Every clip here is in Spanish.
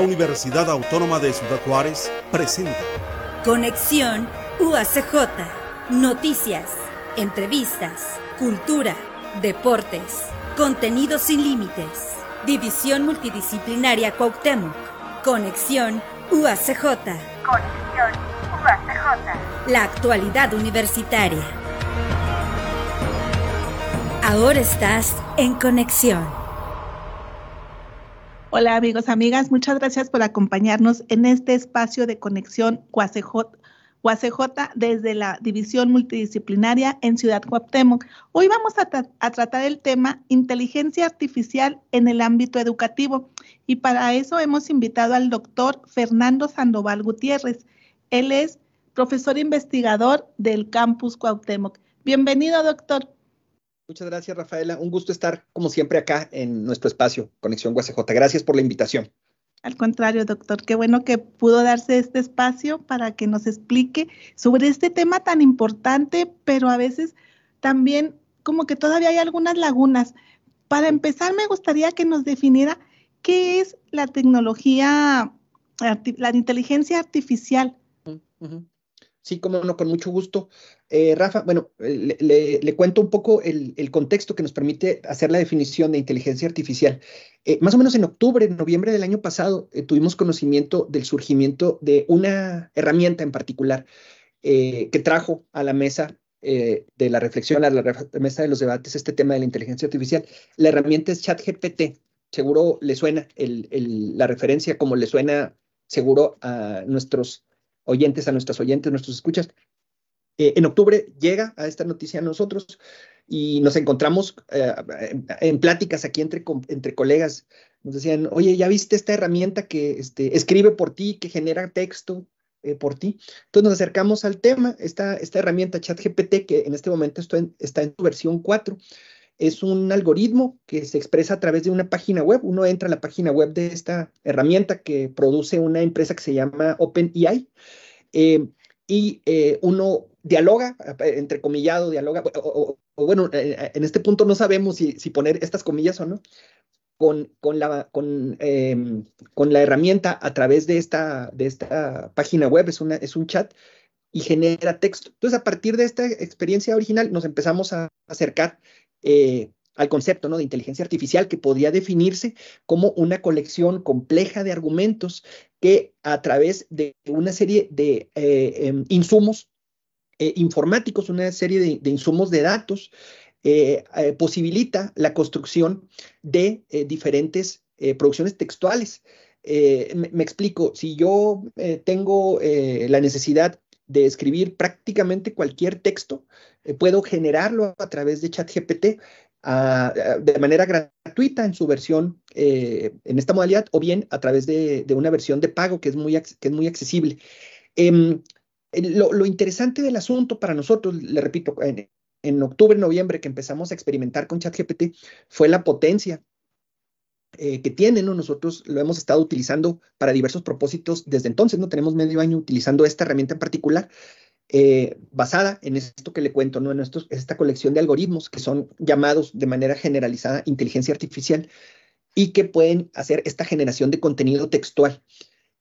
la Universidad Autónoma de Ciudad Juárez presenta Conexión UACJ. Noticias, entrevistas, cultura, deportes, contenido sin límites. División Multidisciplinaria Cuauhtémoc. Conexión UACJ. Conexión UACJ. La actualidad universitaria. Ahora estás en conexión. Hola amigos, amigas, muchas gracias por acompañarnos en este espacio de conexión UACJ, desde la División Multidisciplinaria en Ciudad Cuauhtémoc. Hoy vamos a, a, tratar el tema inteligencia artificial en el ámbito educativo y para eso hemos invitado al doctor Fernando Sandoval Gutiérrez. Él es profesor investigador del campus Cuauhtémoc. Bienvenido, doctor. Muchas gracias, Rafaela. Un gusto estar, como siempre, acá en nuestro espacio, Conexión UACJ. Gracias por la invitación. Al contrario, doctor, qué bueno que pudo darse este espacio para que nos explique sobre este tema tan importante, pero a veces también como que todavía hay algunas lagunas. Para empezar, me gustaría que nos definiera qué es la tecnología, la inteligencia artificial. Sí, como no, con mucho gusto. Eh, Rafa, bueno, le, cuento un poco el, contexto que nos permite hacer la definición de inteligencia artificial. Eh, más o menos en octubre, noviembre del año pasado, eh, tuvimos conocimiento del surgimiento de una herramienta en particular que trajo a la mesa de la reflexión, a la mesa de los debates, este tema de la inteligencia artificial. La herramienta es ChatGPT. Seguro le suena la referencia como le suena seguro a nuestros oyentes, a nuestras oyentes, nuestros escuchas. Eh, en octubre llega a esta noticia a nosotros y nos encontramos eh, en pláticas aquí entre, entre colegas. Nos decían, oye, ¿ya viste esta herramienta que este, escribe por ti, que genera texto eh, por ti? Entonces nos acercamos al tema, esta, esta herramienta ChatGPT, que en este momento está en, está en su versión 4, es un algoritmo que se expresa a través de una página web. Uno entra a la página web de esta herramienta que produce una empresa que se llama OpenEI y eh, uno dialoga, entre comillado, dialoga, o, bueno, eh, en este punto no sabemos si, poner estas comillas o no, con, con, la, con, em, con la herramienta a través de esta, de esta página web, es, una, es un chat y genera texto. Entonces, a partir de esta experiencia original, nos empezamos a acercar eh, al concepto ¿no? de inteligencia artificial que podría definirse como una colección compleja de argumentos que a través de una serie de eh, em, insumos eh, informáticos, una serie de, insumos de datos, posibilita la construcción de diferentes producciones textuales. Me, explico, si yo tengo la necesidad de escribir prácticamente cualquier texto, eh, puedo generarlo a través de ChatGPT de manera gratuita en su versión, eh, en esta modalidad, o bien a través de, una versión de pago que es muy, que es muy accesible. Em, lo, interesante del asunto para nosotros, le repito, en, en octubre, noviembre que empezamos a experimentar con ChatGPT, fue la potencia eh, que tiene, ¿no? Nosotros lo hemos estado utilizando para diversos propósitos desde entonces, ¿no? Tenemos medio año utilizando esta herramienta en particular, eh, basada en esto que le cuento, ¿no? En esta colección de algoritmos que son llamados de manera generalizada inteligencia artificial y que pueden hacer esta generación de contenido textual.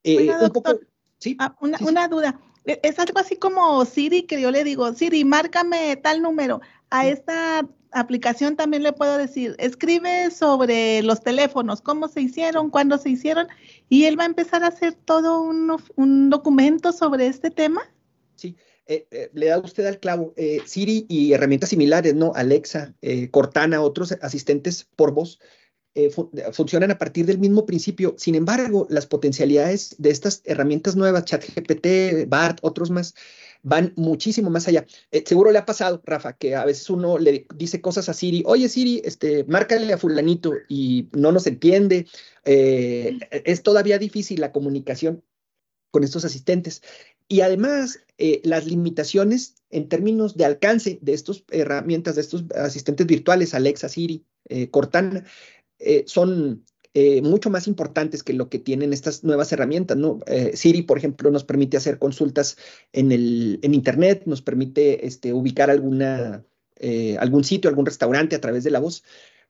Eh, un poco, ¿sí? Ah, una, una duda. E, es algo así como Siri, que yo le digo, Siri, márcame tal número. A esta aplicación también le puedo decir, escribe sobre los teléfonos, cómo se hicieron, cuándo se hicieron, y él va a empezar a hacer todo un, documento sobre este tema. Sí, eh, eh, le da usted al clavo. Eh, Siri y herramientas similares, ¿no? Alexa, Cortana, otros asistentes por voz, funcionan a partir del mismo principio. Sin embargo, las potencialidades de estas herramientas nuevas, ChatGPT, BART, otros más, van muchísimo más allá. Seguro le ha pasado, Rafa, que a veces uno le dice cosas a Siri, oye Siri, este, márcale a fulanito y no nos entiende. Es todavía difícil la comunicación con estos asistentes. Y además, eh, las limitaciones en términos de alcance de estas herramientas, de estos asistentes virtuales, Alexa, Siri, Cortana, son eh, mucho más importantes que lo que tienen estas nuevas herramientas, ¿no? Eh, Siri, por ejemplo, nos permite hacer consultas en, el, en Internet, nos permite este, ubicar alguna, eh, algún sitio, algún restaurante a través de la voz,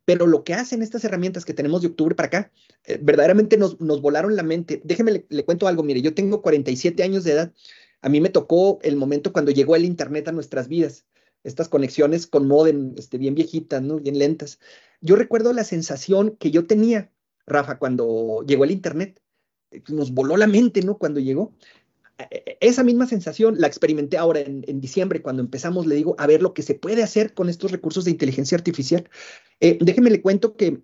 pero lo que hacen estas herramientas que tenemos de octubre para acá, eh, verdaderamente nos, nos, volaron la mente. Déjeme le, le, cuento algo, mire, yo tengo 47 años de edad, a mí me tocó el momento cuando llegó el Internet a nuestras vidas, estas conexiones con modem este, bien viejitas, ¿no? bien lentas. Yo recuerdo la sensación que yo tenía, Rafa, cuando llegó el Internet, nos voló la mente, ¿no? Cuando llegó. E, e, esa misma sensación la experimenté ahora en, diciembre, cuando empezamos, le digo, a ver lo que se puede hacer con estos recursos de inteligencia artificial. Eh, déjeme le cuento que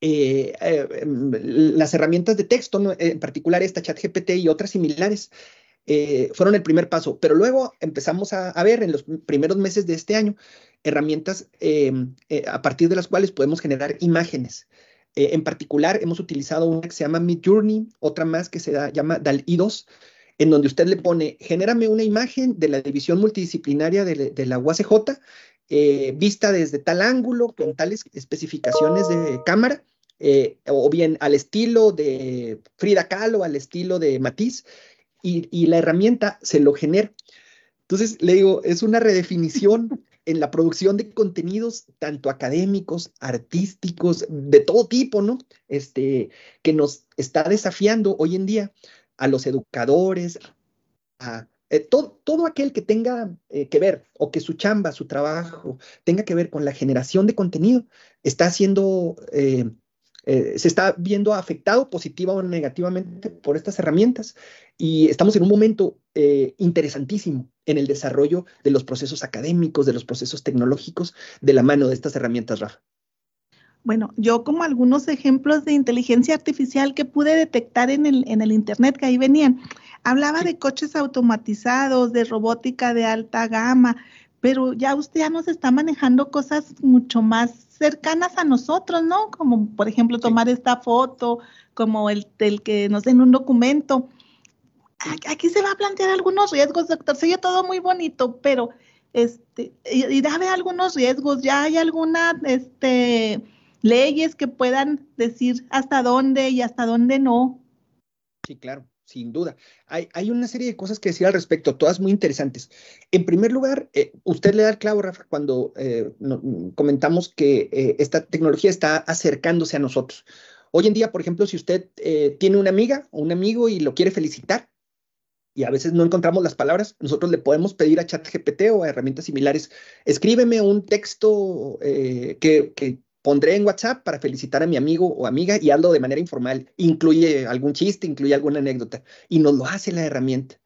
eh, eh, las herramientas de texto, en particular esta ChatGPT y otras similares, eh, fueron el primer paso, pero luego empezamos a, ver en los primeros meses de este año herramientas a partir de las cuales podemos generar imágenes. en particular, hemos utilizado una que se llama Midjourney, otra más que se da, llama DALI 2, en donde usted le pone, genérame una imagen de la división multidisciplinaria de, de la UACJ, eh, vista desde tal ángulo, con tales especificaciones de cámara, eh, o bien al estilo de Frida Kahlo, al estilo de Matisse, y, y, la herramienta se lo genera. Entonces, le digo, es una redefinición en la producción de contenidos, tanto académicos, artísticos, de todo tipo, ¿no? Este, que nos está desafiando hoy en día a los educadores, a eh, todo, aquel que tenga eh, que ver o que su chamba, su trabajo tenga que ver con la generación de contenido, está siendo, eh, se está viendo afectado positiva o negativamente por estas herramientas. Y estamos en un momento interesantísimo en el desarrollo de los procesos académicos, de los procesos tecnológicos, de la mano de estas herramientas, Rafa. Bueno, yo como algunos ejemplos de inteligencia artificial que pude detectar en el, en el Internet que ahí venían, hablaba de coches automatizados, de robótica de alta gama, pero ya usted ya nos está manejando cosas mucho más cercanas a nosotros, ¿no? Como por ejemplo tomar esta foto, como el, el que nos den un documento. Aquí se va a plantear algunos riesgos, doctor. Se oye todo muy bonito, pero este, irá a haber algunos riesgos. Ya hay alguna, este, leyes que puedan decir hasta dónde y hasta dónde no. Sí, claro, sin duda. Hay, hay una serie de cosas que decir al respecto, todas muy interesantes. En primer lugar, eh, usted le da el clavo, Rafa, cuando eh, comentamos que eh, esta tecnología está acercándose a nosotros. Hoy en día, por ejemplo, si usted tiene una amiga o un amigo y lo quiere felicitar, y a veces no encontramos las palabras, nosotros le podemos pedir a ChatGPT o a herramientas similares, escríbeme un texto que, pondré en WhatsApp para felicitar a mi amigo o amiga y hazlo de manera informal. Incluye algún chiste, incluye alguna anécdota y nos lo hace la herramienta.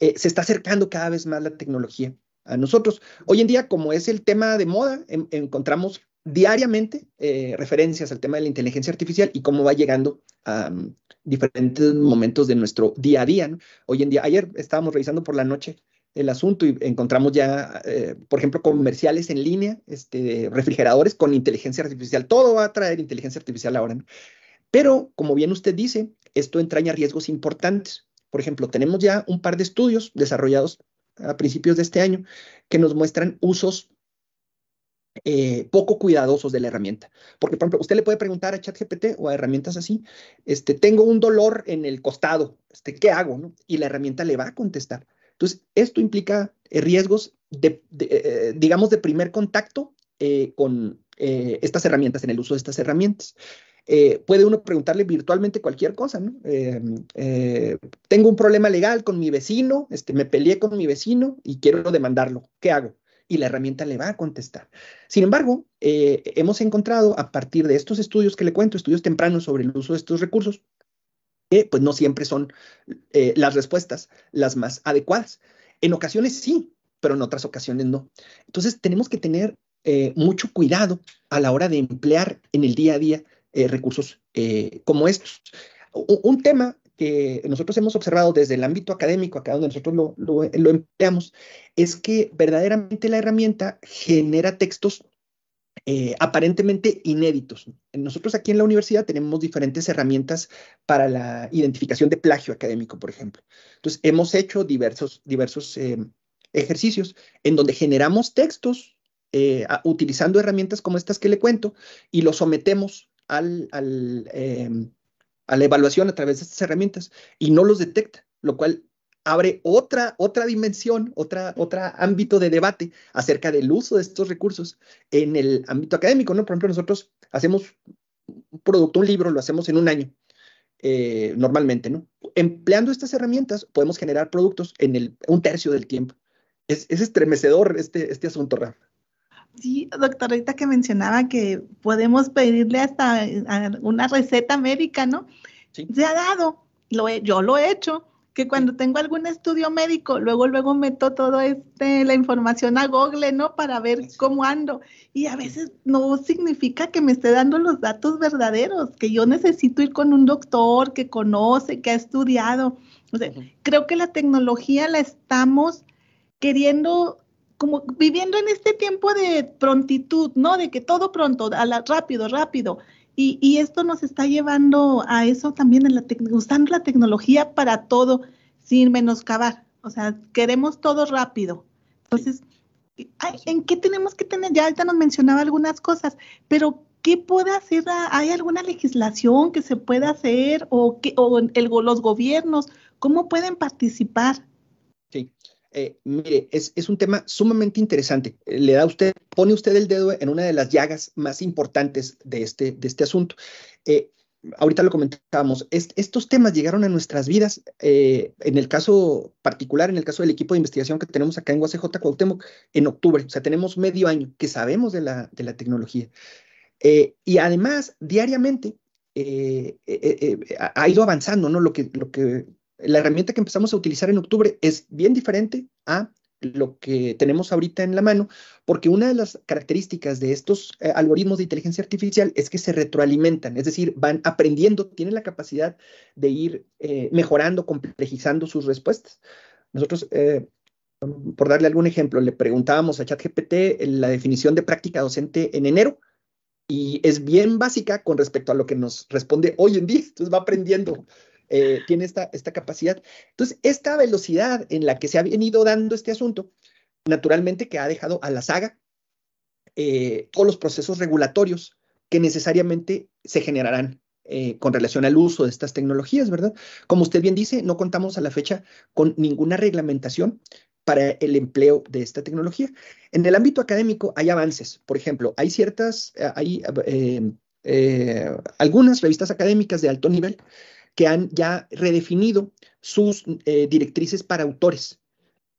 Eh, se está acercando cada vez más la tecnología a nosotros. Hoy en día, como es el tema de moda, en, encontramos diariamente eh, referencias al tema de la inteligencia artificial y cómo va llegando a um, diferentes momentos de nuestro día a día. Hoy en día, ayer estábamos revisando por la noche el asunto y encontramos ya, eh, por ejemplo, comerciales en línea, este, refrigeradores con inteligencia artificial. Todo va a traer inteligencia artificial ahora. ¿no? Pero, como bien usted dice, esto entraña riesgos importantes. Por ejemplo, tenemos ya un par de estudios desarrollados a principios de este año que nos muestran usos eh, poco cuidadosos de la herramienta. Porque, por ejemplo, usted le puede preguntar a ChatGPT o a herramientas así, este, tengo un dolor en el costado, este, ¿qué hago? ¿no? Y la herramienta le va a contestar. Entonces, esto implica eh, riesgos, de, de eh, digamos, de primer contacto eh, con eh, estas herramientas, en el uso de estas herramientas. puede uno preguntarle virtualmente cualquier cosa, ¿no? tengo un problema legal con mi vecino, este, me peleé con mi vecino y quiero demandarlo. ¿Qué hago? y la herramienta le va a contestar. Sin embargo, eh, hemos encontrado a partir de estos estudios que le cuento, estudios tempranos sobre el uso de estos recursos, que pues no siempre son eh, las respuestas las más adecuadas. En ocasiones sí, pero en otras ocasiones no. Entonces tenemos que tener eh, mucho cuidado a la hora de emplear en el día a día eh, recursos como estos. Un, tema que nosotros hemos observado desde el ámbito académico, acá donde nosotros lo, lo, empleamos, es que verdaderamente la herramienta genera textos eh, aparentemente inéditos. Nosotros aquí en la universidad tenemos diferentes herramientas para la identificación de plagio académico, por ejemplo. Entonces, hemos hecho diversos, diversos eh, ejercicios en donde generamos textos eh, utilizando herramientas como estas que le cuento y los sometemos a la evaluación a través de estas herramientas y no los detecta, lo cual abre otra, otra dimensión, otra, otra ámbito de debate acerca del uso de estos recursos en el ámbito académico, ¿no? Por ejemplo, nosotros hacemos un producto, un libro, lo hacemos en un año, eh, normalmente, ¿no? Empleando estas herramientas podemos generar productos en el, un tercio del tiempo. Es, es estremecedor este, este asunto, Rafa. Sí, doctor, ahorita que mencionaba que podemos pedirle hasta una receta médica, ¿no? Sí. Se ha dado, lo yo lo he hecho, que cuando tengo algún estudio médico, luego, luego meto todo este, la información a Google, ¿no? Para ver cómo ando. Y a veces no significa que me esté dando los datos verdaderos, que yo necesito ir con un doctor que conoce, que ha estudiado. O sea, creo que la tecnología la estamos queriendo como viviendo en este tiempo de prontitud, ¿no? De que todo pronto, a la, rápido, rápido. Y, esto nos está llevando a eso también, en la usando la tecnología para todo, sin menoscabar. O sea, queremos todo rápido. Entonces, ¿en qué tenemos que tener? Ya ahorita nos mencionaba algunas cosas, pero ¿qué puede hacer? ¿Hay alguna legislación que se pueda hacer o, que, o el, los gobiernos? ¿Cómo pueden participar? Sí, eh, mire, es, es, un tema sumamente interesante. Le da usted, pone usted el dedo en una de las llagas más importantes de este, de este asunto. Eh, ahorita lo comentábamos, estos temas llegaron a nuestras vidas, eh, en el caso particular, en el caso del equipo de investigación que tenemos acá en UACJ Cuauhtémoc, en octubre, o sea, tenemos medio año que sabemos de la, de la tecnología. y además, diariamente, ha ido avanzando, ¿no? Lo que, lo que la herramienta que empezamos a utilizar en octubre es bien diferente a lo que tenemos ahorita en la mano, porque una de las características de estos eh, algoritmos de inteligencia artificial es que se retroalimentan, es decir, van aprendiendo, tienen la capacidad de ir eh, mejorando, complejizando sus respuestas. Nosotros, eh, por darle algún ejemplo, le preguntábamos a ChatGPT la definición de práctica docente en enero y es bien básica con respecto a lo que nos responde hoy en día, entonces va aprendiendo eh, tiene esta, esta capacidad. Entonces, esta velocidad en la que se ha venido dando este asunto, naturalmente que ha dejado a la saga eh, todos los procesos regulatorios que necesariamente se generarán eh, con relación al uso de estas tecnologías, ¿verdad? Como usted bien dice, no contamos a la fecha con ninguna reglamentación para el empleo de esta tecnología. En el ámbito académico hay avances, por ejemplo, hay ciertas, hay algunas revistas académicas de alto nivel que han ya redefinido sus eh, directrices para autores,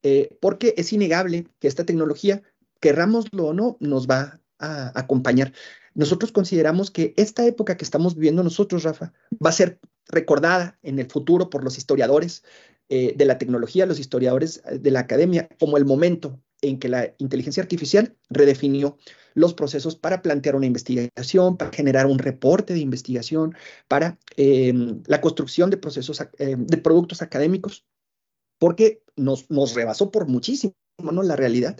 eh, porque es innegable que esta tecnología, querrámoslo o no, nos va a acompañar. Nosotros consideramos que esta época que estamos viviendo nosotros, Rafa, va a ser recordada en el futuro por los historiadores eh, de la tecnología, los historiadores de la academia, como el momento en que la inteligencia artificial redefinió los procesos para plantear una investigación, para generar un reporte de investigación, para em, la construcción de procesos, em, de productos académicos, porque nos, nos rebasó por muchísimo, ¿no? La realidad.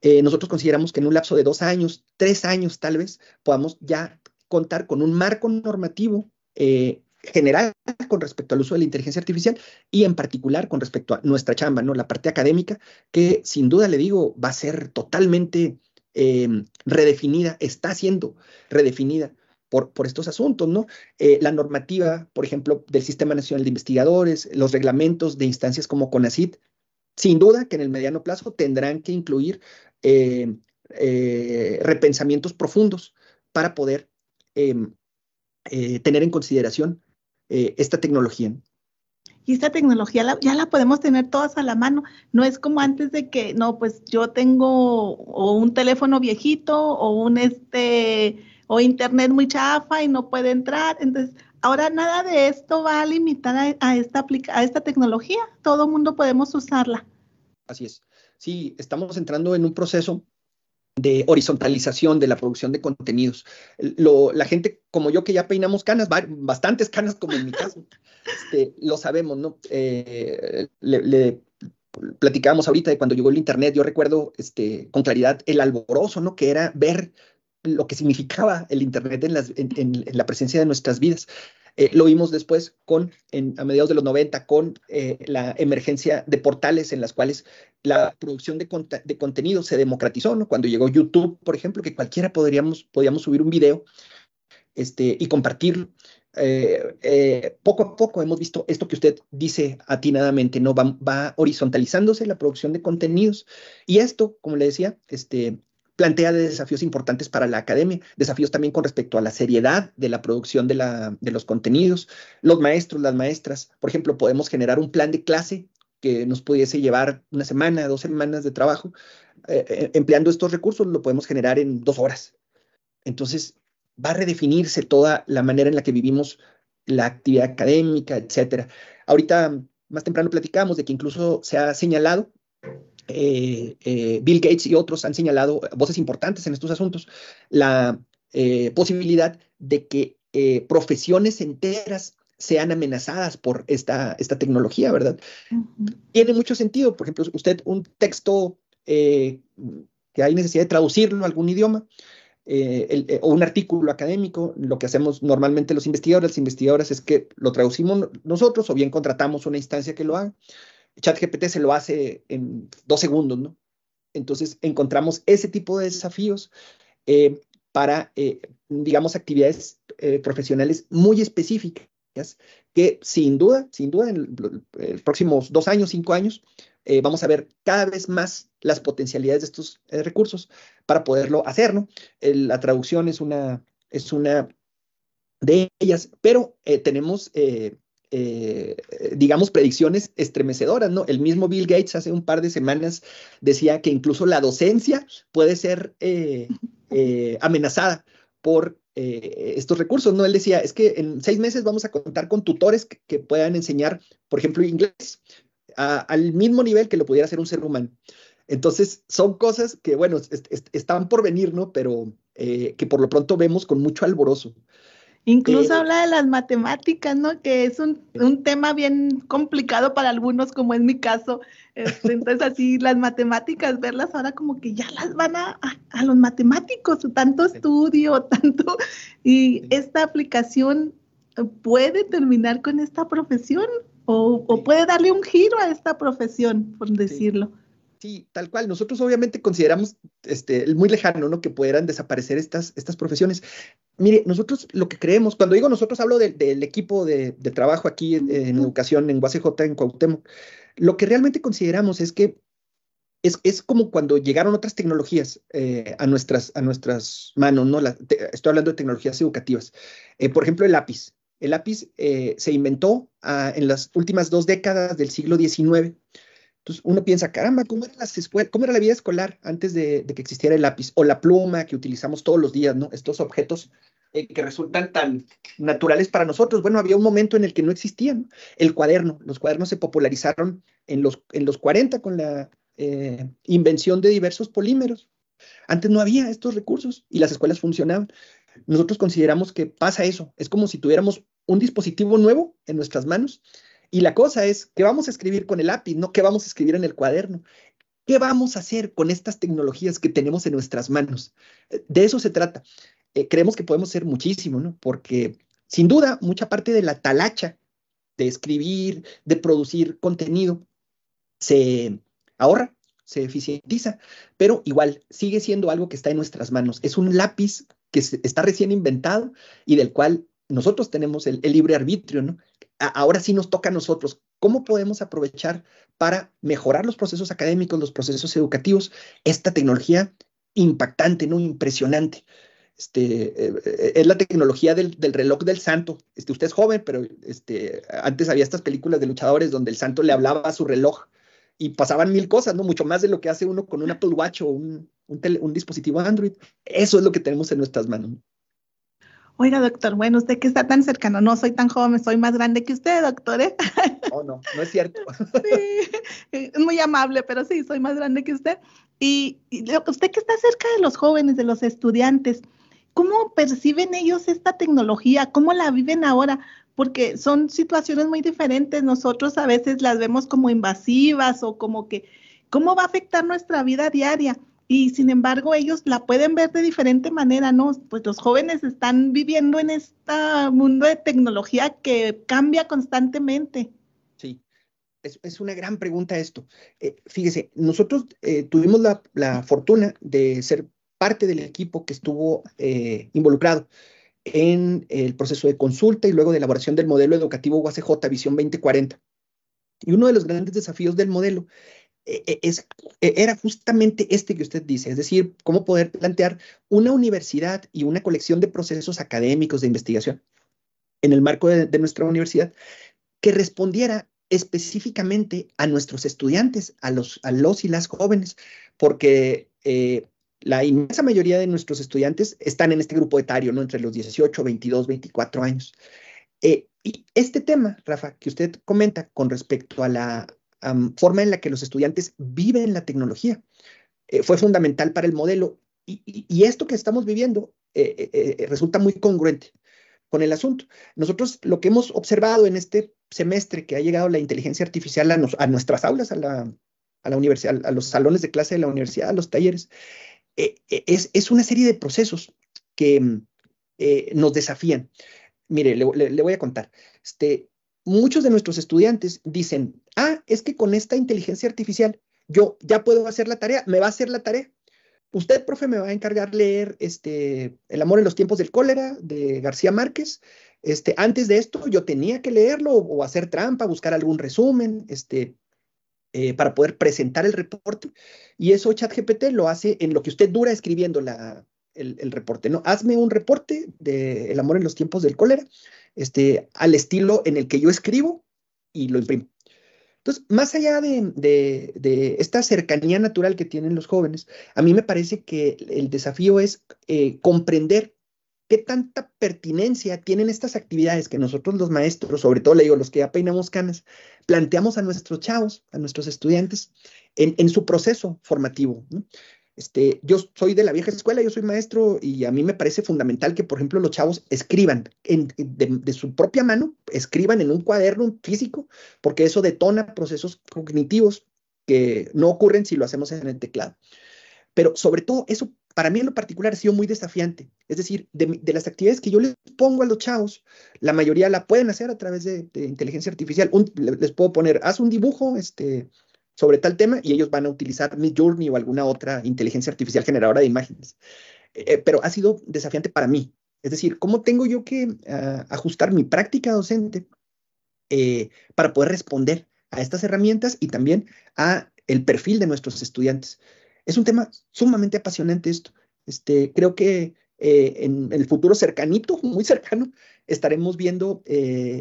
Eh, nosotros consideramos que en un lapso de dos años, tres años tal vez, podamos ya contar con un marco normativo eh, general con respecto al uso de la inteligencia artificial y en particular con respecto a nuestra chamba, ¿no? La parte académica, que sin duda le digo, va a ser totalmente Em, redefinida, está siendo redefinida por, por estos asuntos, ¿no? Eh, la normativa, por ejemplo, del Sistema Nacional de Investigadores, los reglamentos de instancias como CONACIT, sin duda que en el mediano plazo tendrán que incluir em, eh, repensamientos profundos para poder em, eh, tener en consideración esta tecnología y esta tecnología ya la podemos tener todas a la mano. No es como antes de que, no, pues yo tengo o un teléfono viejito o un este o internet muy chafa y no puede entrar. Entonces, ahora nada de esto va a limitar a, esta, a esta tecnología. Todo mundo podemos usarla. Así es. Sí, estamos entrando en un proceso de horizontalización de la producción de contenidos. la gente como yo que ya peinamos canas, bastantes canas como en mi caso, este, lo sabemos, ¿no? Eh, le, platicábamos ahorita de cuando llegó el Internet, yo recuerdo este, con claridad el alborozo, ¿no? Que era ver lo que significaba el Internet en, la presencia de nuestras vidas. Eh, lo vimos después con, a mediados de los 90, con eh, la emergencia de portales en las cuales la producción de, contenido se democratizó. Cuando llegó YouTube, por ejemplo, que cualquiera podríamos, podíamos subir un video este, y compartirlo. eh, poco a poco hemos visto esto que usted dice atinadamente, ¿no? Va, va, horizontalizándose la producción de contenidos y esto, como le decía, este, plantea desafíos importantes para la academia, desafíos también con respecto a la seriedad de la producción de, la, de los contenidos. Los maestros, las maestras, por ejemplo, podemos generar un plan de clase que nos pudiese llevar una semana, dos semanas de trabajo. Eh, empleando estos recursos lo podemos generar en dos horas. Entonces, va a redefinirse toda la manera en la que vivimos la actividad académica, etcétera. Ahorita, más temprano platicamos de que incluso se ha señalado, eh, eh, Bill Gates y otros han señalado, voces importantes en estos asuntos, la eh, posibilidad de que profesiones enteras sean amenazadas por esta, esta tecnología, ¿verdad? Tiene mucho sentido, por ejemplo, usted un texto que hay necesidad de traducirlo a algún idioma, eh, eh, o un artículo académico, lo que hacemos normalmente los investigadores, las investigadoras, es que lo traducimos nosotros o bien contratamos una instancia que lo haga. ChatGPT se lo hace en dos segundos, ¿no? Entonces encontramos ese tipo de desafíos eh, para, digamos, actividades profesionales muy específicas que sin duda, sin duda, en los próximos dos años, cinco años, eh, vamos a ver cada vez más las potencialidades de estos eh, recursos para poderlo hacer, ¿no? la traducción es una, es una de ellas, pero eh, digamos, predicciones estremecedoras, ¿no? El mismo Bill Gates hace un par de semanas decía que incluso la docencia puede ser amenazada por estos recursos, ¿no? Él decía, es que en seis meses vamos a contar con tutores que, puedan enseñar, por ejemplo, inglés, al mismo nivel que lo pudiera hacer un ser humano. Entonces, son cosas que, bueno, están por venir, ¿no? Pero eh, que por lo pronto vemos con mucho alborozo. Incluso eh, habla de las matemáticas, ¿no? Que es un, tema bien complicado para algunos, como es mi caso. Este, entonces, así, las matemáticas, verlas ahora como que ya las van a, a, los matemáticos, tanto estudio, tanto. Y esta aplicación puede terminar con esta profesión o, puede darle un giro a esta profesión, por decirlo. Sí, tal cual. Nosotros obviamente consideramos este, muy lejano, ¿no? Que pudieran desaparecer estas, estas profesiones. Mire, nosotros lo que creemos, cuando digo nosotros hablo del equipo de, trabajo aquí en, educación en UACJ, en Cuauhtémoc, lo que realmente consideramos es que es, es como cuando llegaron otras tecnologías eh, a, nuestras, a nuestras manos, ¿no? estoy hablando de tecnologías educativas. Eh, por ejemplo, el lápiz. El lápiz eh, se inventó ah, en las últimas dos décadas del siglo XIX. Entonces uno piensa, caramba, ¿cómo era, la vida escolar antes de, que existiera el lápiz? O la pluma que utilizamos todos los días. Estos objetos eh, que resultan tan naturales para nosotros. Bueno, había un momento en el que no existían. El cuaderno, los cuadernos se popularizaron en los, en los 40 con la eh, invención de diversos polímeros. Antes no había estos recursos y las escuelas funcionaban. Nosotros consideramos que pasa eso. Es como si tuviéramos un dispositivo nuevo en nuestras manos y la cosa es, ¿qué vamos a escribir con el lápiz? No, ¿qué vamos a escribir en el cuaderno? ¿Qué vamos a hacer con estas tecnologías que tenemos en nuestras manos? De eso se trata. Eh, creemos que podemos hacer muchísimo, ¿no? Porque sin duda, mucha parte de la talacha de escribir, de producir contenido, se ahorra, se eficientiza, pero igual sigue siendo algo que está en nuestras manos. Es un lápiz que está recién inventado y del cual nosotros tenemos el, libre arbitrio, ¿no? Ahora sí nos toca a nosotros. ¿Cómo podemos aprovechar para mejorar los procesos académicos, los procesos educativos, esta tecnología impactante, ¿no? Impresionante. Este, eh, es la tecnología del, reloj del santo. Este, usted es joven, pero este, antes había estas películas de luchadores donde el santo le hablaba a su reloj y pasaban mil cosas, ¿no? Mucho más de lo que hace uno con un Apple Watch o un, dispositivo Android. Eso es lo que tenemos en nuestras manos. Oiga, doctor, bueno, usted que está tan cercano, no soy tan joven, soy más grande que usted, doctor, ¿eh? Oh, no, no es cierto. Sí, es muy amable, pero sí, soy más grande que usted. Y, y, usted que está cerca de los jóvenes, de los estudiantes, ¿cómo perciben ellos esta tecnología? ¿Cómo la viven ahora? Porque son situaciones muy diferentes. Nosotros a veces las vemos como invasivas o como que, ¿cómo va a afectar nuestra vida diaria? Y sin embargo ellos la pueden ver de diferente manera, ¿no? Pues los jóvenes están viviendo en este mundo de tecnología que cambia constantemente. Sí, es, una gran pregunta esto. Eh, fíjese, nosotros eh, tuvimos la, fortuna de ser parte del equipo que estuvo eh, involucrado en el proceso de consulta y luego de elaboración del modelo educativo UACJ Visión 2040. Y uno de los grandes desafíos del modelo es, eh, era justamente este que usted dice, es decir, cómo poder plantear una universidad y una colección de procesos académicos de investigación en el marco de, nuestra universidad que respondiera específicamente a nuestros estudiantes, a los, a los y las jóvenes, porque la inmensa mayoría de nuestros estudiantes están en este grupo etario, ¿no? Entre los 18, 22, 24 años. y este tema, Rafa, que usted comenta con respecto a la, forma en la que los estudiantes viven la tecnología. Eh, fue fundamental para el modelo y, esto que estamos viviendo eh, eh, resulta muy congruente con el asunto. Nosotros lo que hemos observado en este semestre que ha llegado la inteligencia artificial a, nuestras aulas, a la, universidad, a los salones de clase de la universidad, a los talleres, es, es, una serie de procesos que nos desafían. Mire, le, le, voy a contar. Este, muchos de nuestros estudiantes dicen, ah, es que con esta inteligencia artificial yo ya puedo hacer la tarea, me va a hacer la tarea. Usted, profe, me va a encargar leer este, El amor en los tiempos del cólera de García Márquez. Este, antes de esto yo tenía que leerlo o, hacer trampa, buscar algún resumen, este, eh, para poder presentar el reporte. Y eso ChatGPT lo hace en lo que usted dura escribiendo la, el, el, reporte, ¿no? Hazme un reporte de El amor en los tiempos del cólera este, al estilo en el que yo escribo y lo imprimo. Entonces, más allá de, esta cercanía natural que tienen los jóvenes, a mí me parece que el desafío es eh, comprender qué tanta pertinencia tienen estas actividades que nosotros los maestros, sobre todo le digo los que ya peinamos canas, planteamos a nuestros chavos, a nuestros estudiantes en, en su proceso formativo. ¿no? Este, yo soy de la vieja escuela, yo soy maestro y a mí me parece fundamental que, por ejemplo, los chavos escriban de, su propia mano, escriban en un cuaderno físico, porque eso detona procesos cognitivos que no ocurren si lo hacemos en el teclado. Pero sobre todo, eso para mí en lo particular ha sido muy desafiante. Es decir, de, las actividades que yo les pongo a los chavos, la mayoría la pueden hacer a través de, inteligencia artificial. les puedo poner, haz un dibujo, este, sobre tal tema y ellos van a utilizar Midjourney o alguna otra inteligencia artificial generadora de imágenes. Eh, pero ha sido desafiante para mí. Es decir, ¿cómo tengo yo que ah, ajustar mi práctica docente eh, para poder responder a estas herramientas y también a el perfil de nuestros estudiantes? Es un tema sumamente apasionante esto. Este, creo que eh, en, el futuro cercanito, muy cercano, estaremos viendo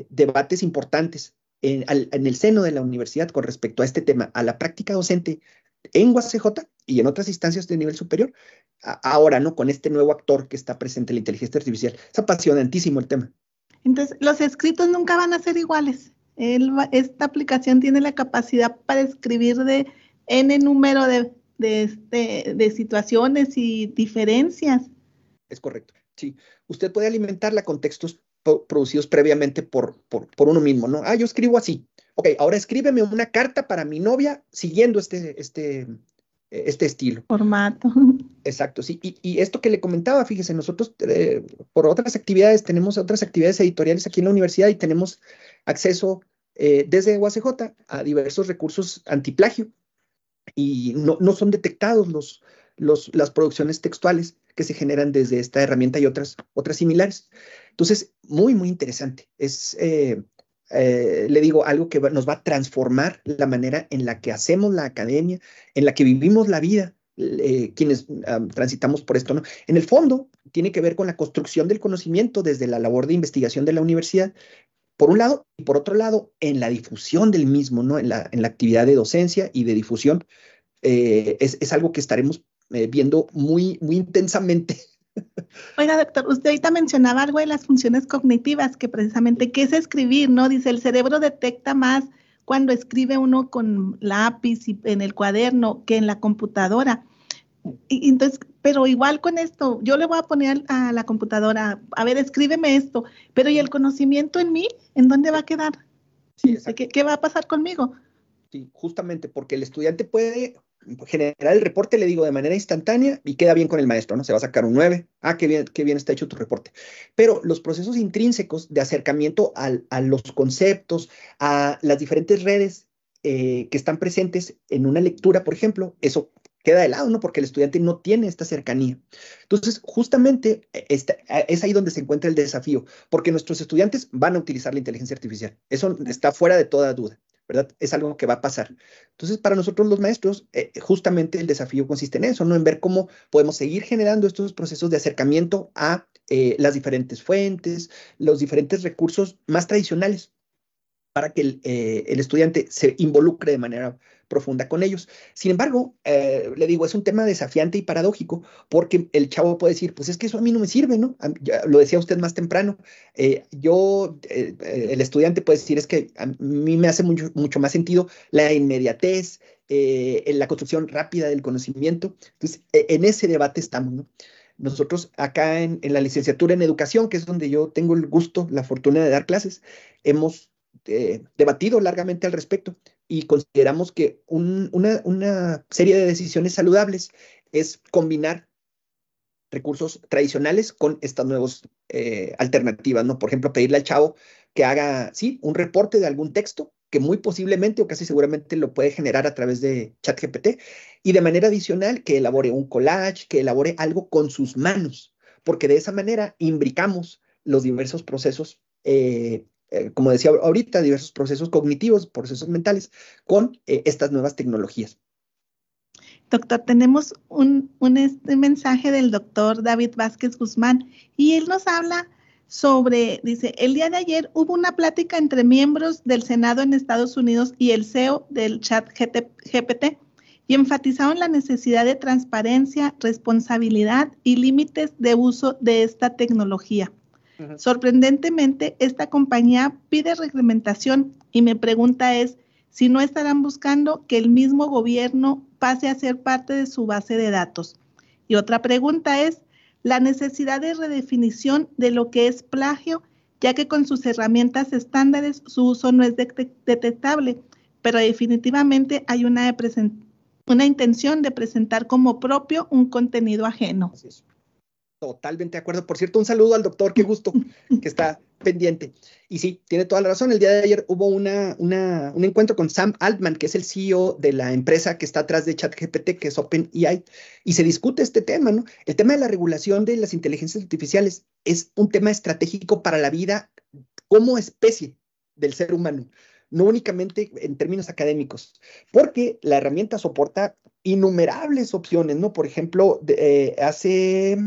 debates importantes en, el seno de la universidad con respecto a este tema, a la práctica docente en UACJ y en otras instancias de nivel superior, ahora, ¿no? Con este nuevo actor que está presente, la inteligencia artificial. Es apasionantísimo el tema. Entonces, los escritos nunca van a ser iguales. esta aplicación tiene la capacidad para escribir de N número de, de, este, de situaciones y diferencias. Es correcto, sí. Usted puede alimentarla con textos producidos previamente por, por, por, uno mismo, ¿no? Ah, yo escribo así. Ok, ahora escríbeme una carta para mi novia siguiendo este, este, este estilo. Formato. Exacto, sí. Y, y esto que le comentaba, fíjese, nosotros eh, por otras actividades, tenemos otras actividades editoriales aquí en la universidad y tenemos acceso eh, desde UACJ a diversos recursos antiplagio y no, no son detectados los, los, las producciones textuales que se generan desde esta herramienta y otras, otras similares. Entonces, muy, muy interesante. Es, eh, eh, le digo, algo que nos va a transformar la manera en la que hacemos la academia, en la que vivimos la vida, eh, quienes transitamos por esto. ¿no? En el fondo, tiene que ver con la construcción del conocimiento desde la labor de investigación de la universidad, por un lado, y por otro lado, en la difusión del mismo, ¿no? en, la, en la actividad de docencia y de difusión. es, es, algo que estaremos eh, viendo muy, muy intensamente. Oiga, doctor, usted ahorita mencionaba algo de las funciones cognitivas, que precisamente, ¿qué es escribir? ¿No? Dice, el cerebro detecta más cuando escribe uno con lápiz y en el cuaderno que en la computadora. Y, entonces, pero igual con esto, yo le voy a poner a la computadora, a ver, escríbeme esto, pero ¿y el conocimiento en mí? ¿En dónde va a quedar? ¿Qué, ¿Qué va a pasar conmigo? Sí, justamente porque el estudiante puede generar el reporte, le digo, de manera instantánea y queda bien con el maestro, ¿no? Se va a sacar un 9. Ah, qué bien, qué bien está hecho tu reporte. Pero los procesos intrínsecos de acercamiento a los conceptos, a las diferentes redes eh, que están presentes en una lectura, por ejemplo, eso queda de lado, ¿no? Porque el estudiante no tiene esta cercanía. Entonces, justamente e, e, es ahí donde se encuentra el desafío, porque nuestros estudiantes van a utilizar la inteligencia artificial. Eso está fuera de toda duda. ¿Verdad? Es algo que va a pasar. Entonces, para nosotros los maestros, eh, justamente el desafío consiste en eso, ¿no? En ver cómo podemos seguir generando estos procesos de acercamiento a eh, las diferentes fuentes, los diferentes recursos más tradicionales para que el, eh, el, estudiante se involucre de manera profunda con ellos. Sin embargo, eh, le digo, es un tema desafiante y paradójico, porque el chavo puede decir, pues es que eso a mí no me sirve, ¿no? Lo decía usted más temprano. Eh, yo, el estudiante puede decir, es que a mí me hace mucho, mucho más sentido la inmediatez, la construcción rápida del conocimiento. Entonces, e, en ese debate estamos, ¿no? Nosotros acá en, en, la licenciatura en educación, que es donde yo tengo el gusto, la fortuna de dar clases, hemos eh, debatido largamente al respecto y consideramos que una, serie de decisiones saludables es combinar recursos tradicionales con estas nuevas eh, alternativas, ¿no? Por ejemplo, pedirle al chavo que haga, sí, un reporte de algún texto que muy posiblemente o casi seguramente lo puede generar a través de ChatGPT y de manera adicional que elabore un collage, que elabore algo con sus manos, porque de esa manera imbricamos los diversos procesos eh, eh, como decía ahorita, diversos procesos cognitivos, procesos mentales, con eh, estas nuevas tecnologías. Doctor, tenemos un, este mensaje del doctor David Vázquez Guzmán y él nos habla sobre, dice, el día de ayer hubo una plática entre miembros del Senado en Estados Unidos y el CEO del chat GPT y enfatizaron la necesidad de transparencia, responsabilidad y límites de uso de esta tecnología. Sorprendentemente, esta compañía pide reglamentación y mi pregunta es si no estarán buscando que el mismo gobierno pase a ser parte de su base de datos. Y otra pregunta es la necesidad de redefinición de lo que es plagio, ya que con sus herramientas estándares su uso no es detectable, pero definitivamente hay una, una intención de presentar como propio un contenido ajeno. Totalmente de acuerdo. Por cierto, un saludo al doctor, qué gusto que está pendiente. Y sí, tiene toda la razón. El día de ayer hubo una, un encuentro con Sam Altman, que es el CEO de la empresa que está atrás de ChatGPT, que es OpenAI, y se discute este tema, ¿no? El tema de la regulación de las inteligencias artificiales es un tema estratégico para la vida como especie del ser humano, no únicamente en términos académicos, porque la herramienta soporta innumerables opciones, ¿no? Por ejemplo, eh, hace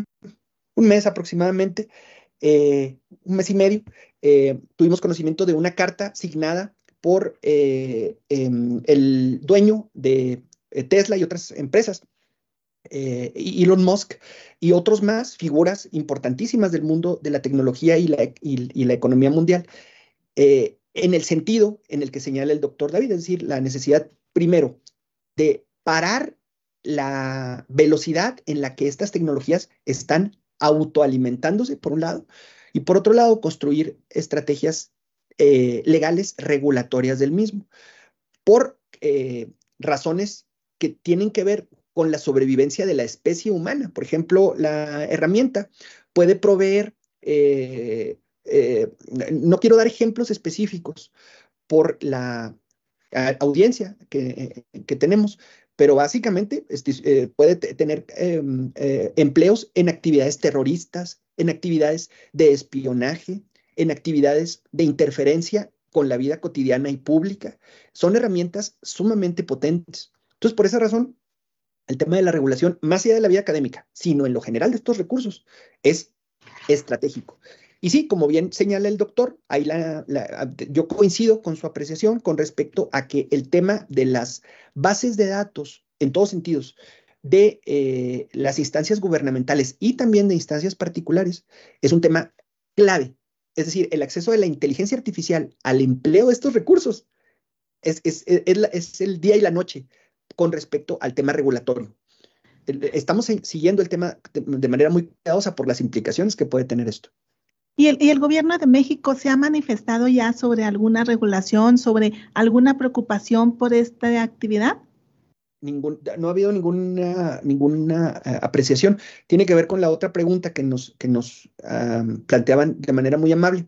un mes aproximadamente, eh, un mes y medio, eh, tuvimos conocimiento de una carta signada por eh, em, el dueño de Tesla y otras empresas, Elon Musk y otros más, figuras importantísimas del mundo de la tecnología y la, y la economía mundial, en el sentido en el que señala el doctor David, es decir, la necesidad primero de parar la velocidad en la que estas tecnologías están autoalimentándose, por un lado, y por otro lado, construir estrategias eh, legales regulatorias del mismo, por eh, razones que tienen que ver con la sobrevivencia de la especie humana. Por ejemplo, la herramienta puede proveer, eh, no quiero dar ejemplos específicos por la audiencia que, que tenemos, pero básicamente eh, puede tener em, eh, empleos en actividades terroristas, en actividades de espionaje, en actividades de interferencia con la vida cotidiana y pública. Son herramientas sumamente potentes. Entonces, por esa razón, el tema de la regulación, más allá de la vida académica, sino en lo general de estos recursos, es estratégico. Y sí, como bien señala el doctor, ahí la, yo coincido con su apreciación con respecto a que el tema de las bases de datos, en todos sentidos, de eh, las instancias gubernamentales y también de instancias particulares, es un tema clave. Es decir, el acceso de la inteligencia artificial al empleo de estos recursos es, el día y la noche con respecto al tema regulatorio. Estamos siguiendo el tema de manera muy cuidadosa por las implicaciones que puede tener esto. ¿Y el, gobierno de México se ha manifestado ya sobre alguna regulación, sobre alguna preocupación por esta actividad? No ha habido ninguna, ninguna eh, apreciación. Tiene que ver con la otra pregunta que nos, que nos planteaban de manera muy amable.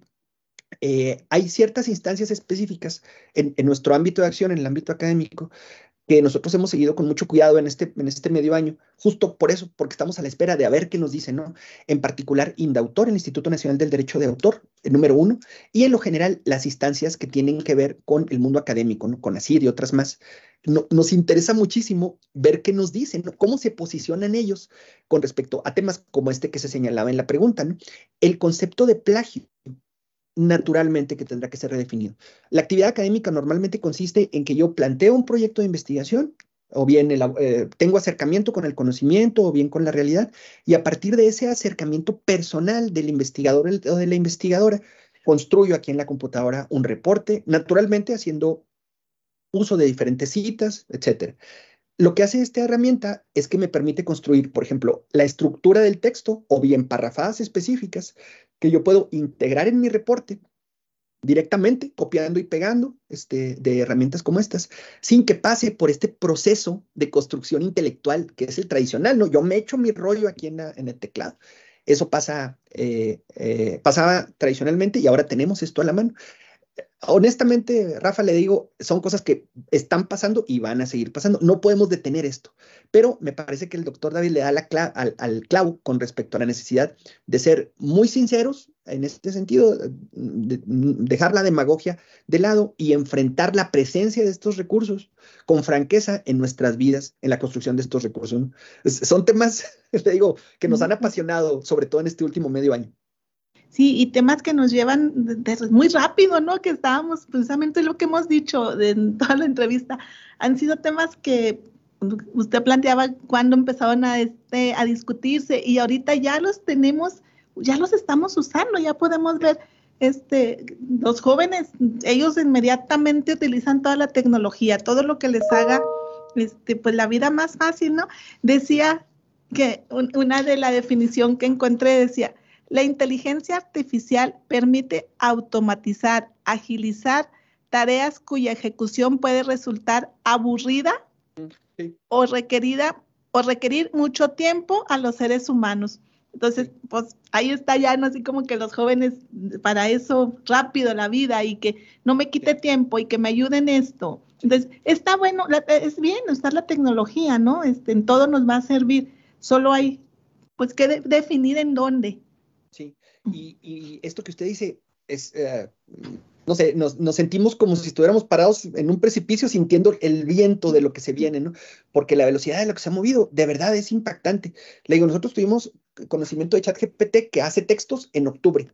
Eh, hay ciertas instancias específicas en, nuestro ámbito de acción, en el ámbito académico, que nosotros hemos seguido con mucho cuidado en este, en este medio año, justo por eso, porque estamos a la espera de a ver qué nos dicen, ¿no? En particular, Indautor, el Instituto Nacional del Derecho de Autor, el número uno, y en lo general, las instancias que tienen que ver con el mundo académico, ¿no? Con ASIR y otras más. nos interesa muchísimo ver qué nos dicen, ¿no? cómo se posicionan ellos con respecto a temas como este que se señalaba en la pregunta, ¿no? El concepto de plagio naturalmente que tendrá que ser redefinido. La actividad académica normalmente consiste en que yo planteo un proyecto de investigación, o bien eh, tengo acercamiento con el conocimiento, o bien con la realidad, y a partir de ese acercamiento personal del investigador o de la investigadora, construyo aquí en la computadora un reporte, naturalmente haciendo uso de diferentes citas, etcétera. Lo que hace esta herramienta es que me permite construir, por ejemplo, la estructura del texto o bien parrafadas específicas que yo puedo integrar en mi reporte directamente, copiando y pegando este, de herramientas como estas, sin que pase por este proceso de construcción intelectual que es el tradicional, ¿no? Yo me echo mi rollo aquí en, en el teclado. Eso pasa, eh, eh, pasaba tradicionalmente y ahora tenemos esto a la mano honestamente, Rafa, le digo, son cosas que están pasando y van a seguir pasando. No podemos detener esto, pero me parece que el doctor David le da la al, al, clavo con respecto a la necesidad de ser muy sinceros en este sentido, de dejar la demagogia de lado y enfrentar la presencia de estos recursos con franqueza en nuestras vidas, en la construcción de estos recursos. Son temas, le digo, que nos han apasionado, sobre todo en este último medio año. Sí, y temas que nos llevan muy rápido, ¿no? Que estábamos, precisamente lo que hemos dicho en toda la entrevista, han sido temas que usted planteaba cuando empezaban a, este, a discutirse y ahorita ya los tenemos, ya los estamos usando, ya podemos ver, este, los jóvenes, ellos inmediatamente utilizan toda la tecnología, todo lo que les haga, este, pues la vida más fácil, ¿no? Decía que una de la definición que encontré decía, la inteligencia artificial permite automatizar, agilizar tareas cuya ejecución puede resultar aburrida o requerida o requerir mucho tiempo a los seres humanos. Entonces, pues ahí está ya, ¿no? Así como que los jóvenes, para eso rápido la vida y que no me quite tiempo y que me ayuden esto. Entonces, está bueno, es bien usar la tecnología, ¿no? Este, en todo nos va a servir. Solo hay, pues, que definir en dónde. Sí, y, esto que usted dice es, eh, no sé, nos, sentimos como si estuviéramos parados en un precipicio sintiendo el viento de lo que se viene, ¿no? Porque la velocidad de lo que se ha movido de verdad es impactante. Le digo, nosotros tuvimos conocimiento de ChatGPT que hace textos en octubre.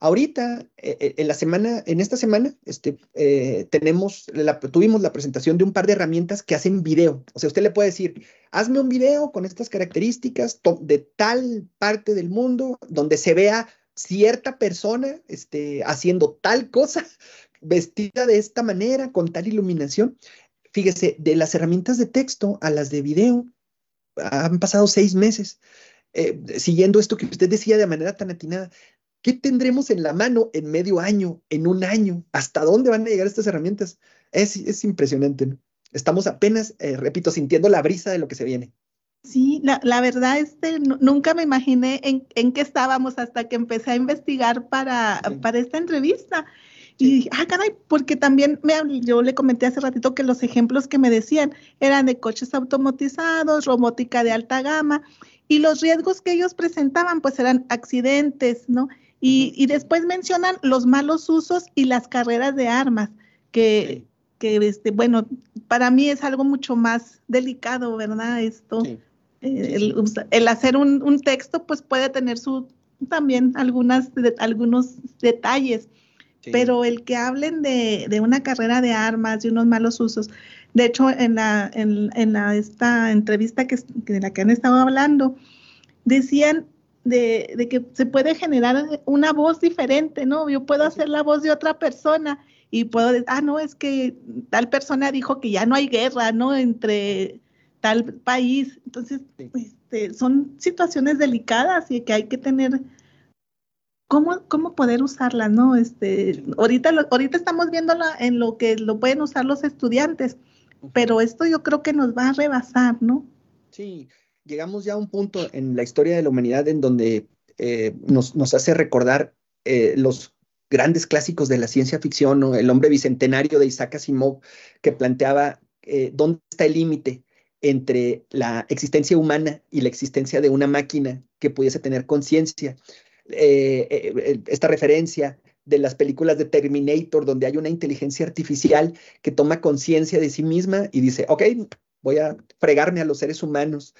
Ahorita, eh, eh, en la semana, en esta semana, este, eh, tenemos tuvimos la presentación de un par de herramientas que hacen video. O sea, usted le puede decir, hazme un video con estas características de tal parte del mundo donde se vea cierta persona este, haciendo tal cosa, vestida de esta manera, con tal iluminación. Fíjese, de las herramientas de texto a las de video, han pasado seis meses. siguiendo esto que usted decía de manera tan atinada, ¿Qué tendremos en la mano en medio año, en un año? ¿Hasta dónde van a llegar estas herramientas? Es, impresionante. Estamos apenas, eh, repito, sintiendo la brisa de lo que se viene. Sí, la, verdad es que nunca me imaginé en, qué estábamos hasta que empecé a investigar para, para esta entrevista. Y dije, ah, caray, porque también me, yo le comenté hace ratito que los ejemplos que me decían eran de coches automatizados, robótica de alta gama, y los riesgos que ellos presentaban pues eran accidentes, ¿no? Y, después mencionan los malos usos y las carreras de armas, que, que este, bueno, para mí es algo mucho más delicado, ¿verdad? Esto, eh, el, hacer un, texto, pues puede tener su también algunas, algunos detalles, pero el que hablen de, de, una carrera de armas, de unos malos usos, de hecho, en la, en, en la, esta entrevista que, de la que han estado hablando, decían de, que se puede generar una voz diferente, ¿no? Yo puedo hacer la voz de otra persona y puedo decir, ah, no, es que tal persona dijo que ya no hay guerra, ¿no? Entre tal país. Entonces, este, son situaciones delicadas y que hay que tener cómo, cómo poder usarlas, ¿no? Este, ahorita, ahorita estamos viéndola en lo que lo pueden usar los estudiantes, pero esto yo creo que nos va a rebasar, ¿no? Sí, llegamos ya a un punto en la historia de la humanidad en donde eh, nos, hace recordar eh, los grandes clásicos de la ciencia ficción, el hombre bicentenario de Isaac Asimov, que planteaba eh, dónde está el límite entre la existencia humana y la existencia de una máquina que pudiese tener conciencia. Eh, esta referencia de las películas de Terminator, donde hay una inteligencia artificial que toma conciencia de sí misma y dice, ok, voy a fregarme a los seres humanos.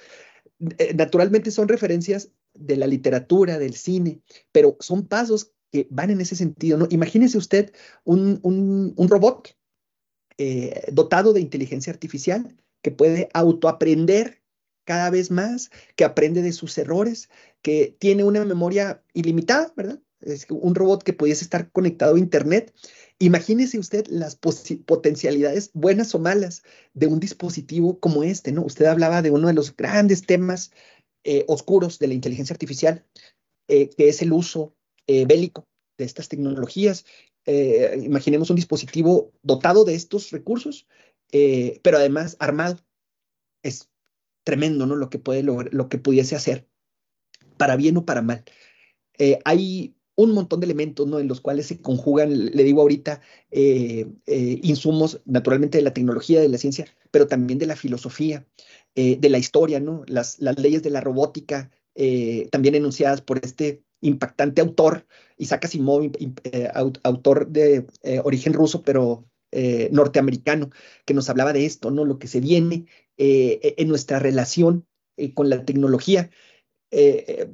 naturalmente son referencias de la literatura, del cine, pero son pasos que van en ese sentido, ¿no? Imagínese usted un, robot eh, dotado de inteligencia artificial que puede autoaprender cada vez más, que aprende de sus errores, que tiene una memoria ilimitada, ¿verdad? Es un robot que pudiese estar conectado a Internet. Imagínese usted las potencialidades buenas o malas de un dispositivo como este, ¿no? Usted hablaba de uno de los grandes temas eh, oscuros de la inteligencia artificial, eh, que es el uso eh, bélico de estas tecnologías. imaginemos un dispositivo dotado de estos recursos, pero además armado. Es tremendo, ¿no? Lo que puede lo que pudiese hacer, para bien o para mal. hay un montón de elementos ¿no? en los cuales se conjugan, le digo ahorita, insumos naturalmente de la tecnología, de la ciencia, pero también de la filosofía, eh, de la historia, ¿no? Las, leyes de la robótica, eh, también enunciadas por este impactante autor, Isaac Asimov, eh, autor de origen ruso, pero norteamericano, que nos hablaba de esto, ¿no? Lo que se viene en nuestra relación con la tecnología.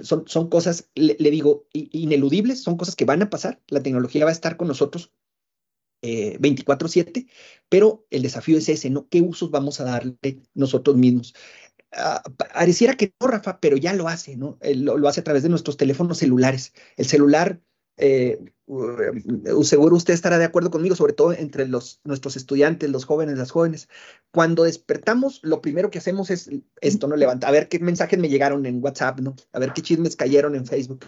son, son cosas, le, digo, ineludibles, son cosas que van a pasar. La tecnología va a estar con nosotros 24/7, pero el desafío es ese, ¿no? ¿Qué usos vamos a darle nosotros mismos? Ah, pareciera que no, Rafa, pero ya lo hace, ¿no? Lo, hace a través de nuestros teléfonos celulares. El celular, eh, seguro usted estará de acuerdo conmigo, sobre todo entre los, nuestros estudiantes, los jóvenes, las jóvenes. Cuando despertamos, lo primero que hacemos es esto, ¿no? Levanta, a ver qué mensajes me llegaron en WhatsApp, ¿no? A ver qué chismes cayeron en Facebook.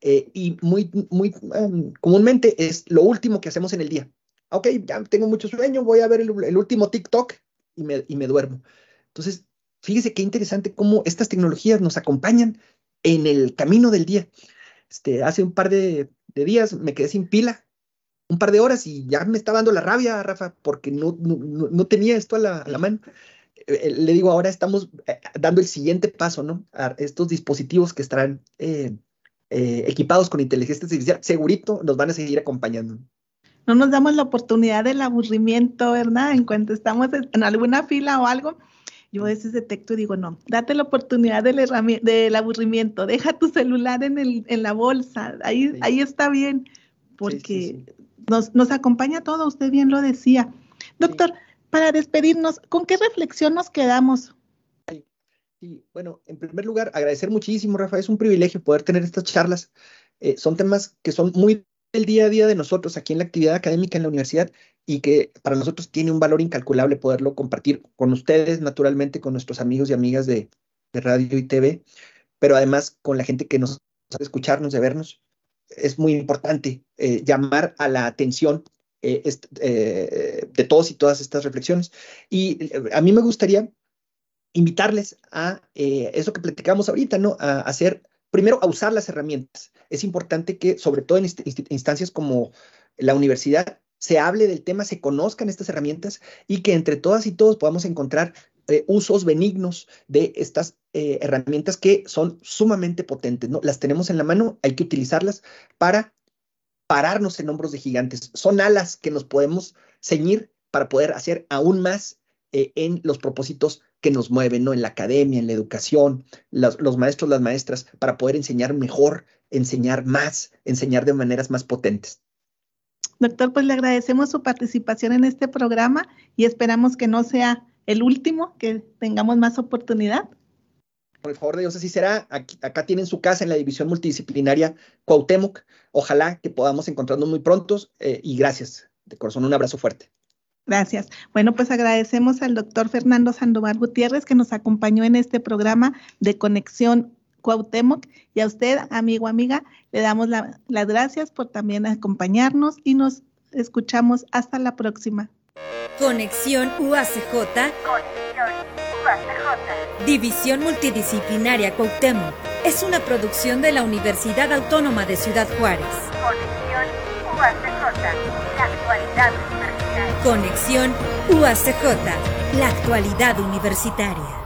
Eh, y muy, muy um, comúnmente es lo último que hacemos en el día ok, ya tengo mucho sueño, voy a ver el, último TikTok y me, y me duermo. Entonces, fíjese qué interesante cómo estas tecnologías nos acompañan en el camino del día. Este, hace un par de, días me quedé sin pila, un par de horas y ya me estaba dando la rabia, Rafa, porque no, no, tenía esto a la, mano. Eh, eh, le digo, ahora estamos eh, dando el siguiente paso, ¿no? A estos dispositivos que estarán equipados con inteligencia artificial, segurito nos van a seguir acompañando no nos damos la oportunidad del aburrimiento, ¿verdad? En cuanto estamos en alguna fila o algo, yo a veces detecto y digo, no, date la oportunidad del, del aburrimiento, deja tu celular en, el, en la bolsa, ahí, ahí está bien, porque Nos, nos acompaña todo, usted bien lo decía. Doctor, para despedirnos, ¿con qué reflexión nos quedamos? Sí, bueno, en primer lugar, agradecer muchísimo, Rafa, es un privilegio poder tener estas charlas. Eh, son temas que son muy el día a día de nosotros aquí en la actividad académica en la universidad y que para nosotros tiene un valor incalculable poderlo compartir con ustedes, naturalmente, con nuestros amigos y amigas de, radio y TV, pero además con la gente que nos sabe escucharnos, de vernos. Es muy importante eh, llamar a la atención eh, eh, de todos y todas estas reflexiones. Y a mí me gustaría invitarles a eso que platicamos ahorita, ¿no? A hacer primero, a usar las herramientas. Es importante que, sobre todo en instancias como la universidad, se hable del tema, se conozcan estas herramientas y que entre todas y todos podamos encontrar eh, usos benignos de estas eh, herramientas que son sumamente potentes. ¿no? Las tenemos en la mano, hay que utilizarlas para pararnos en hombros de gigantes. Son alas que nos podemos ceñir para poder hacer aún más eh, en los propósitos que nos mueven, ¿no? En la academia, en la educación, los, maestros, las maestras, para poder enseñar mejor, enseñar más, enseñar de maneras más potentes. Doctor, pues le agradecemos su participación en este programa y esperamos que no sea el último, que tengamos más oportunidad. Por favor de Dios, así será. acá tienen su casa en la división multidisciplinaria Cuauhtémoc. Ojalá que podamos encontrarnos muy prontos eh, y gracias. De corazón, un abrazo fuerte. Gracias. Bueno, pues agradecemos al doctor Fernando Sandoval Gutiérrez que nos acompañó en este programa de Conexión Cuauhtémoc y a usted, amigo, amiga, le damos las gracias por también acompañarnos y nos escuchamos hasta la próxima. Conexión UACJ. Conexión UACJ. División Multidisciplinaria Cuauhtémoc. Es una producción de la Universidad Autónoma de Ciudad Juárez. Conexión UACJ, la actualidad universitaria.